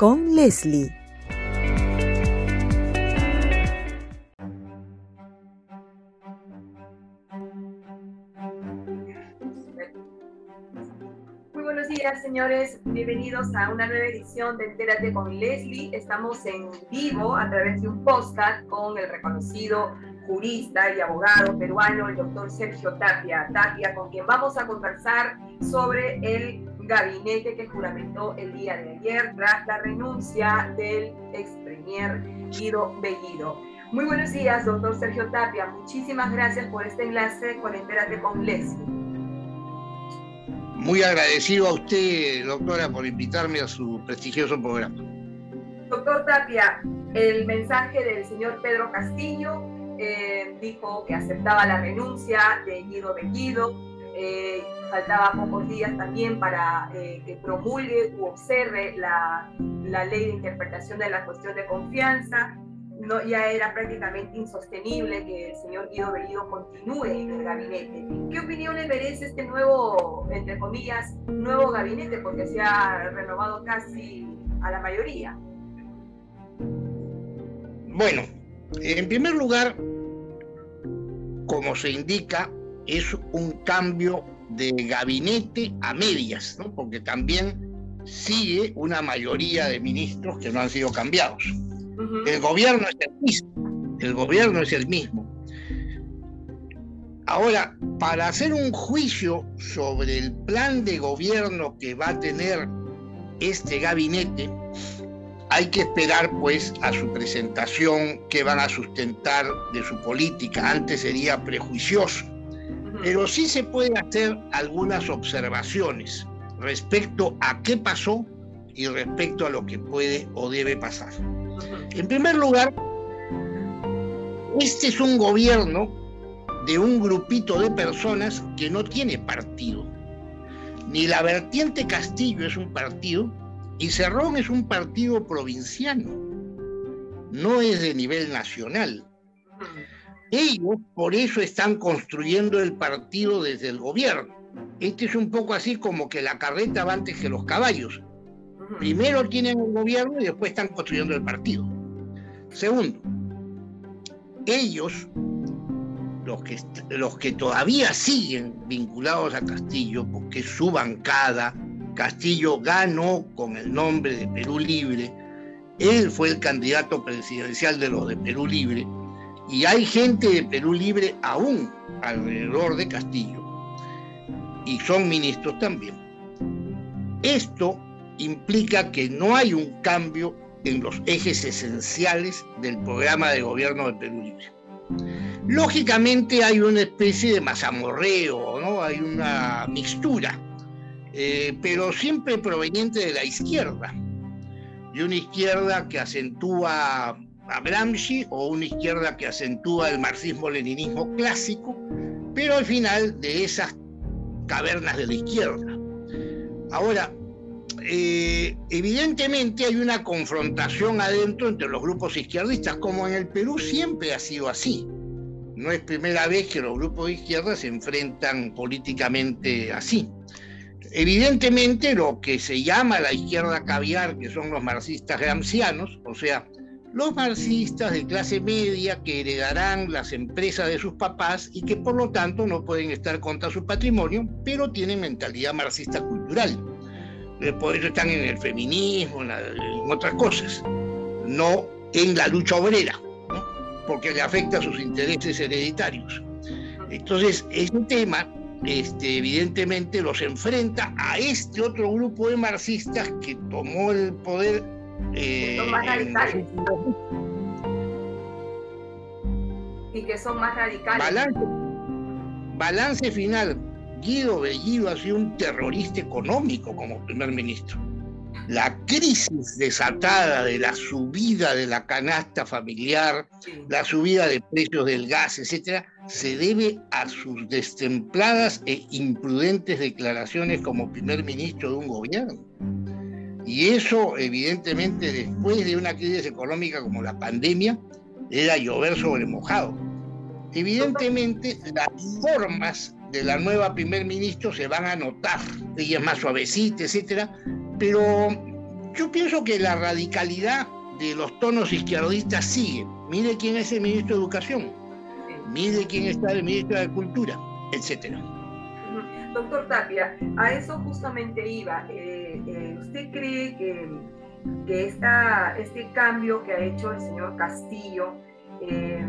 con Leslie. Muy buenos días, señores. Bienvenidos a una nueva edición de Entérate con Leslie. Estamos en vivo a través de un podcast con el reconocido jurista y abogado peruano, el doctor Sergio Tapia. Tapia, con quien vamos a conversar sobre el gabinete que juramentó el día de ayer tras la renuncia del ex premier Guido Bellido. Muy buenos días, doctor Sergio Tapia. Muchísimas gracias por este enlace con Entérate con Leslie. Muy agradecido a usted, doctora, por invitarme a su prestigioso programa. Doctor Tapia, el mensaje del señor Pedro Castillo eh, dijo que aceptaba la renuncia de Guido Bellido. Eh, faltaba pocos días también para eh, que promulgue u observe la, la, ley de interpretación de la cuestión de confianza. No, ya era prácticamente insostenible que el señor Guido Bellido continúe en el gabinete. ¿Qué opinión le merece este nuevo, entre comillas, nuevo gabinete? Porque se ha renovado casi a la mayoría. Bueno, en primer lugar, como se indica, es un cambio de gabinete a medias, ¿no? porque también sigue una mayoría de ministros que no han sido cambiados. El gobierno es el mismo, el gobierno es el mismo. Ahora, para hacer un juicio sobre el plan de gobierno que va a tener este gabinete, hay que esperar pues a su presentación que van a sustentar de su política. Antes sería prejuicioso pero sí se pueden hacer algunas observaciones respecto a qué pasó y respecto a lo que puede o debe pasar. En primer lugar, este es un gobierno de un grupito de personas que no tiene partido. Ni la vertiente Castillo es un partido y Cerrón es un partido provinciano. No es de nivel nacional. Ellos por eso están construyendo el partido desde el gobierno. Este es un poco así como que la carreta va antes que los caballos. Primero tienen el gobierno y después están construyendo el partido. Segundo, ellos, los que, los que todavía siguen vinculados a Castillo, porque su bancada, Castillo ganó con el nombre de Perú Libre, él fue el candidato presidencial de los de Perú Libre, y hay gente de Perú Libre aún alrededor de Castillo. Y son ministros también. Esto implica que no hay un cambio en los ejes esenciales del programa de gobierno de Perú Libre. Lógicamente hay una especie de mazamorreo, ¿no? hay una mixtura, eh, pero siempre proveniente de la izquierda, de una izquierda que acentúa a Gramsci o una izquierda que acentúa el marxismo-leninismo clásico, pero al final de esas cavernas de la izquierda. Ahora, eh, evidentemente hay una confrontación adentro entre los grupos izquierdistas, como en el Perú siempre ha sido así. No es primera vez que los grupos de izquierda se enfrentan políticamente así. Evidentemente lo que se llama la izquierda caviar, que son los marxistas gramscianos, o sea, los marxistas de clase media que heredarán las empresas de sus papás y que por lo tanto no pueden estar contra su patrimonio, pero tienen mentalidad marxista cultural. Eh, por eso están en el feminismo, en, otras cosas, no en la lucha obrera, porque le afecta a sus intereses hereditarios. Entonces, este tema este, evidentemente los enfrenta a este otro grupo de marxistas que tomó el poder eh, son más radicales. Y que son más radicales. Balance, balance final. Guido Bellido ha sido un terrorista económico como primer ministro. la crisis desatada de la subida de la canasta familiar, la subida de precios del gas, etcétera, se debe a sus destempladas e imprudentes declaraciones como primer ministro de un gobierno. Y eso, evidentemente, después de una crisis económica como la pandemia, era llover sobre mojado. Evidentemente, las formas de la nueva primer ministro se van a notar. Ella es más suavecita, etcétera, pero yo pienso que la radicalidad de los tonos izquierdistas sigue. Mire quién es el ministro de Educación, mire quién está el ministro de Cultura, etcétera. Doctor Tapia, a eso justamente iba. Eh, eh, ¿Usted cree que, que esta, este cambio que ha hecho el señor Castillo eh,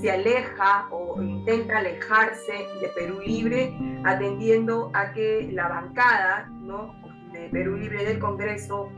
se aleja o intenta alejarse de Perú Libre, atendiendo a que la bancada ¿no? de Perú Libre del Congreso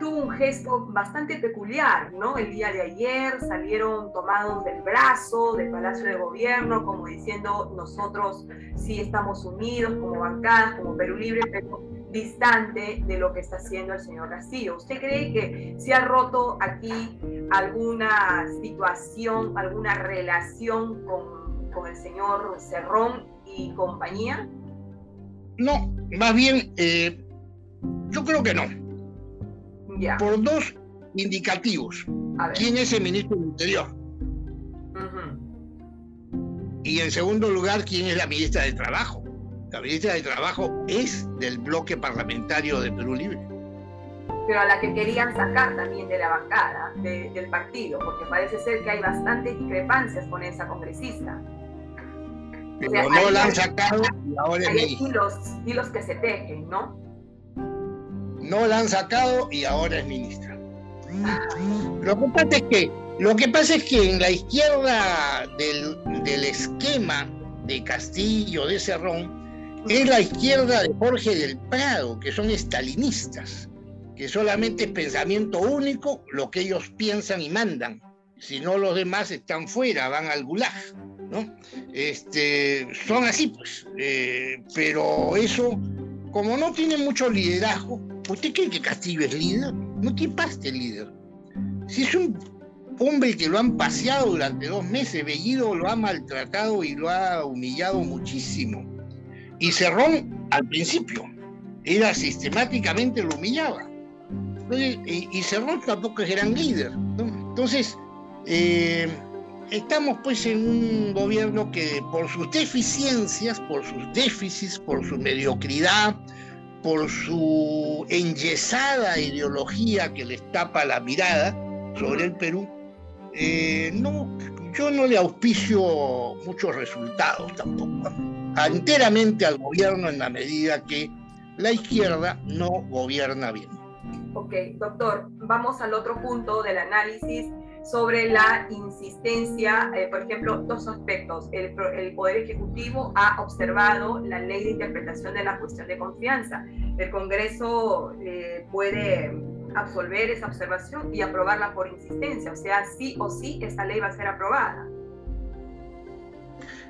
tuvo un gesto bastante peculiar, ¿no? El día de ayer salieron tomados del brazo del Palacio de Gobierno, como diciendo nosotros sí estamos unidos como bancadas, como Perú Libre, pero distante de lo que está haciendo el señor Castillo. ¿Usted cree que se ha roto aquí alguna situación, alguna relación con, con el señor Cerrón y compañía? No, más bien, eh, yo creo que no por dos indicativos. ¿Quién es el ministro del Interior? Y en segundo lugar, ¿quién es la ministra de Trabajo? La ministra de Trabajo es del bloque parlamentario de Perú Libre. Pero a la que querían sacar también de la bancada del partido, porque parece ser que hay bastantes discrepancias con esa congresista. Pero no la han sacado y ahora es Hay hilos que se tejen, ¿no? No la han sacado y ahora es ministra. Lo que pasa es que, lo que, pasa es que en la izquierda del, esquema de Castillo, de Cerrón, es la izquierda de Jorge del Prado, que son estalinistas, que solamente es pensamiento único lo que ellos piensan y mandan. Si no, los demás están fuera, van al gulag. ¿no? Este, son así, pues. Eh, pero eso, como no tiene mucho liderazgo, ¿Usted cree que Castillo es líder? No tiene paste líder. Si es un hombre que lo han paseado durante dos meses, Bellido lo ha maltratado y lo ha humillado muchísimo. Y Cerrón, al principio, era sistemáticamente lo humillaba. y, Cerrón tampoco es gran líder. Entonces, eh, estamos pues en un gobierno que por sus deficiencias, por sus déficits, por su mediocridad, por su enyesada ideología que les tapa la mirada sobre el Perú, eh, no, yo no le auspicio muchos resultados tampoco, enteramente al gobierno en la medida que la izquierda no gobierna bien. Ok, doctor, vamos al otro punto del análisis sobre la insistencia, eh, por ejemplo, dos aspectos. El, Poder Ejecutivo ha observado la ley de interpretación de la cuestión de confianza. El Congreso eh, puede absolver esa observación y aprobarla por insistencia, o sea, sí o sí esa ley va a ser aprobada.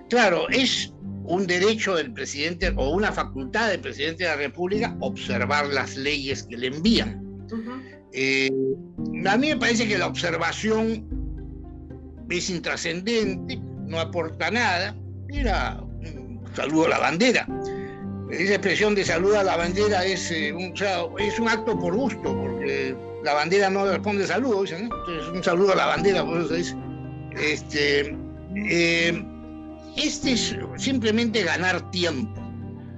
Claro, es un derecho del presidente o una facultad del presidente de la República observar las leyes que le envían. Eh, a mí me parece que la observación es intrascendente, no aporta nada. Mira, un saludo a la bandera. Esa expresión de saludo a la bandera es, eh, un, es un acto por gusto, porque la bandera no responde saludo, dicen, Entonces, un saludo a la bandera, por eso. Este, eh, este es simplemente ganar tiempo.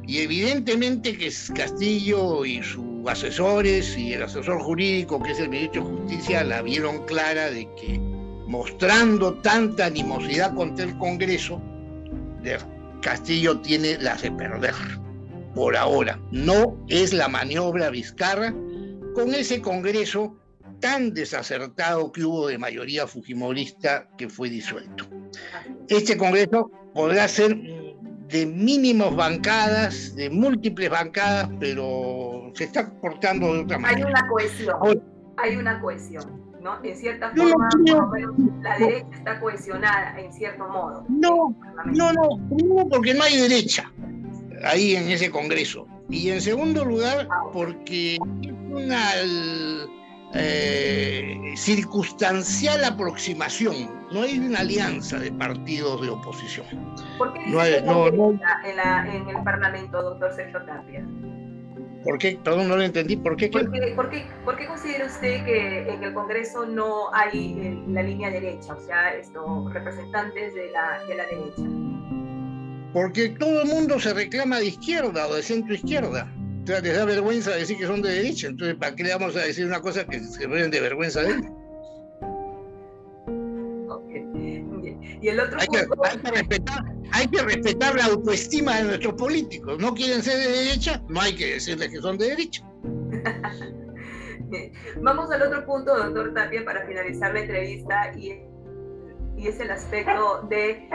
Y evidentemente que Castillo y su asesores y el asesor jurídico, que es el ministro de Justicia, la vieron clara de que mostrando tanta animosidad contra el Congreso, Castillo tiene las de perder por ahora. No es la maniobra Vizcarra con ese Congreso tan desacertado que hubo de mayoría fujimorista que fue disuelto. Este Congreso podrá ser de mínimos bancadas, de múltiples bancadas, pero se está portando de otra manera. Hay una cohesión, hay una cohesión, ¿no? En cierta forma, la derecha está cohesionada en cierto modo. No, no, no, porque no hay derecha ahí en ese Congreso. Y en segundo lugar, porque una eh, circunstancial aproximación, no hay una alianza de partidos de oposición. ¿Por qué no, no, en, el Parlamento, doctor Sergio Tapia? ¿Por qué? Perdón, no lo entendí. ¿Por qué? ¿Por qué, por qué, considera usted que en el Congreso no hay eh, la línea derecha, o sea, estos representantes de la, de la derecha? Porque todo el mundo se reclama de izquierda o de centro izquierda. O sea, les da vergüenza decir que son de derecha. Entonces, ¿para qué le vamos a decir una cosa que se ven de vergüenza de él? Y el otro hay, que, respetar, hay que respetar la autoestima de nuestros políticos. No quieren ser de derecha, no hay que decirles que son de derecha. Vamos al otro punto, doctor Tapia, para finalizar la entrevista, y, y es el aspecto de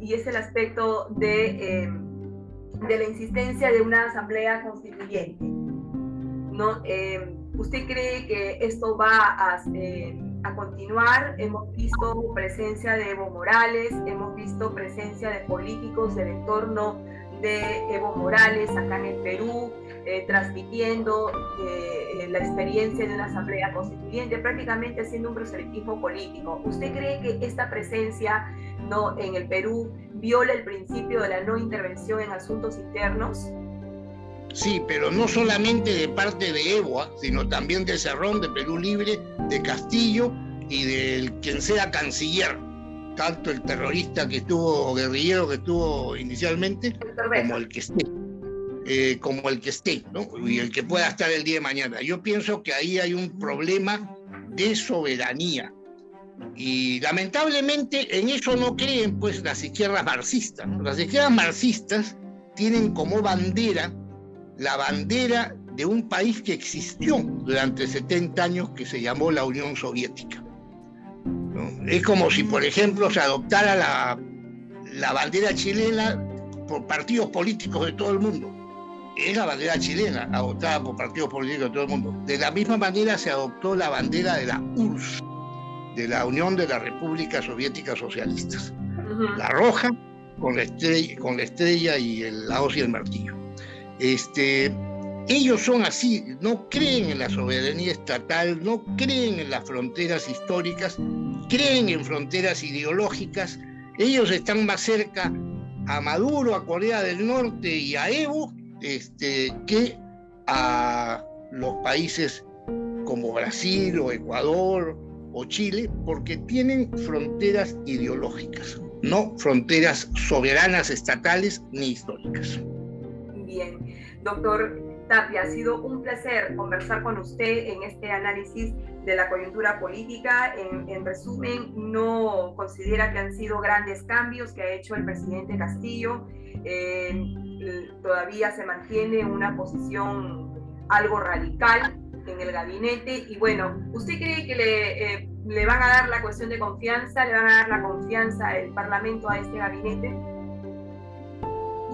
y es el aspecto de eh, de la insistencia de una asamblea constituyente. ¿no? Eh, ¿Usted cree que esto va a, eh, a, continuar? Hemos visto presencia de Evo Morales, hemos visto presencia de políticos del entorno de Evo Morales acá en el Perú, eh, transmitiendo la experiencia de una asamblea constituyente, prácticamente haciendo un proselitismo político. ¿Usted cree que esta presencia ¿no? en el Perú viola el principio de la no intervención en asuntos internos? Sí, pero no solamente de parte de Evo, sino también de Cerrón, de Perú Libre, de Castillo y del quien sea canciller, tanto el terrorista que estuvo, guerrillero que estuvo inicialmente, como el que esté. Eh, como el que esté, ¿no? Y el que pueda estar el día de mañana. Yo pienso que ahí hay un problema de soberanía y lamentablemente en eso no creen pues las izquierdas marxistas. Las izquierdas marxistas tienen como bandera la bandera de un país que existió durante 70 años que se llamó la Unión Soviética. Es como si, por ejemplo, se adoptara la, la bandera chilena por partidos políticos de todo el mundo. Es la bandera chilena adoptada por partidos políticos de todo el mundo. De la misma manera se adoptó la bandera de la URSS de la Unión de las Repúblicas Soviéticas Socialistas. La roja con la estrella, con la estrella y el, la hoz y el martillo. Este, ellos son así, no creen en la soberanía estatal, no creen en las fronteras históricas, creen en fronteras ideológicas. Ellos están más cerca a Maduro, a Corea del Norte y a Evo este, que a los países como Brasil o Ecuador o Chile porque tienen fronteras ideológicas, no fronteras soberanas, estatales ni históricas. Bien, doctor Tapia, ha sido un placer conversar con usted en este análisis de la coyuntura política. En, resumen, no considera que han sido grandes cambios que ha hecho el presidente Castillo. Eh, todavía se mantiene una posición algo radical en el gabinete. Y bueno, ¿usted cree que le, eh, le van a dar la cuestión de confianza, le van a dar la confianza el Parlamento a este gabinete?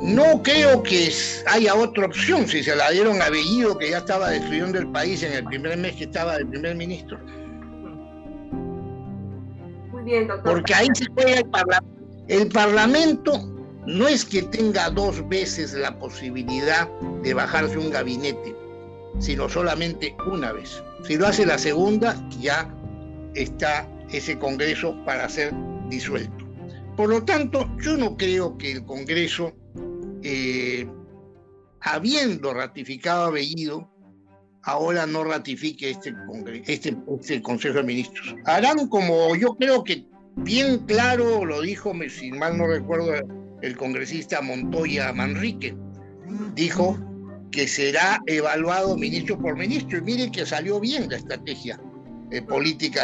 No creo que haya otra opción si se la dieron a Bellido, que ya estaba destruyendo el país en el primer mes que estaba el primer ministro. Muy bien, doctor. Porque ahí se juega el Parlamento. El Parlamento no es que tenga dos veces la posibilidad de bajarse un gabinete sino solamente una vez. Si lo hace la segunda, ya está ese Congreso para ser disuelto. Por lo tanto, yo no creo que el Congreso, eh, habiendo ratificado a Bellido, ahora no ratifique este, este, este, Consejo de Ministros. Harán como yo creo que bien claro lo dijo, si mal no recuerdo, el congresista Montoya Manrique. Dijo que será evaluado ministro por ministro. Y miren que salió bien la estrategia eh, política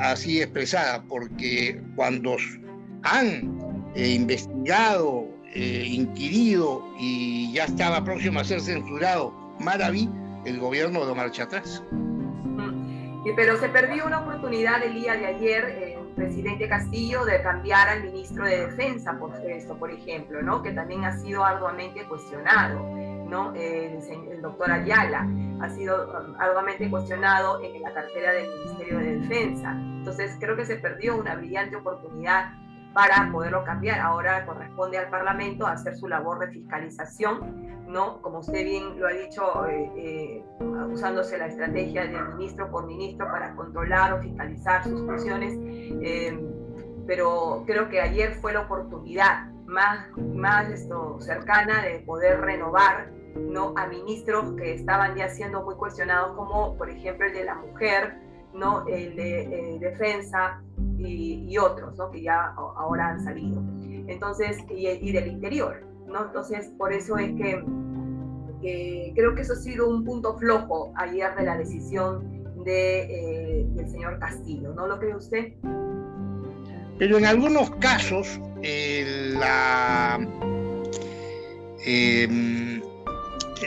así expresada, porque cuando han eh, investigado, eh, inquirido y ya estaba próximo a ser censurado Maraví, el gobierno de marcha atrás. Pero se perdió una oportunidad el día de ayer, el presidente Castillo, de cambiar al ministro de Defensa por esto, por ejemplo, ¿no? que también ha sido arduamente cuestionado. El, doctor Ayala ha sido um, arduamente cuestionado en la cartera del Ministerio de Defensa. Entonces creo que se perdió una brillante oportunidad para poderlo cambiar. Ahora corresponde al Parlamento hacer su labor de fiscalización, ¿no? Como usted bien lo ha dicho, eh, eh, usándose la estrategia de ministro por ministro para controlar o fiscalizar sus funciones. Eh, pero creo que ayer fue la oportunidad más, más esto, cercana de poder renovar ¿no? a ministros que estaban ya siendo muy cuestionados, como por ejemplo el de la mujer, ¿no? el de defensa, y, otros, ¿no? Que ya ahora han salido. Entonces, y, del interior, ¿no? Entonces, por eso es que creo que eso ha sido un punto flojo ayer de la decisión de, eh, del señor Castillo, ¿no lo cree usted? Pero en algunos casos, la, em,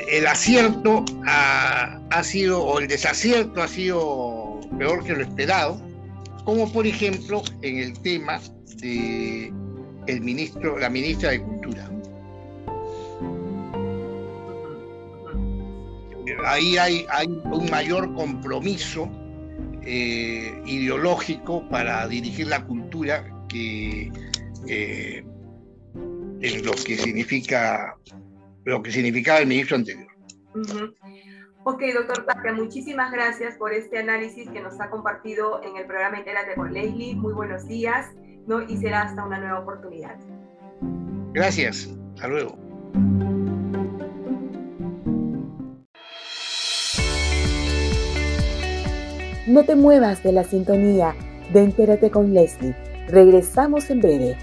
el acierto ha, sido, o el desacierto ha sido peor que lo esperado, como por ejemplo en el tema de el ministro, la ministra de Cultura. Ahí hay, hay un mayor compromiso eh, ideológico para dirigir la cultura que eh, en lo que significa lo que significaba el ministro anterior. Ok, doctor Tapia, muchísimas gracias por este análisis que nos ha compartido en el programa Entérate con Leslie. Muy buenos días, ¿no? Y será hasta una nueva oportunidad. Gracias, hasta luego. No te muevas de la sintonía de Entérate con Leslie. Regresamos en breve.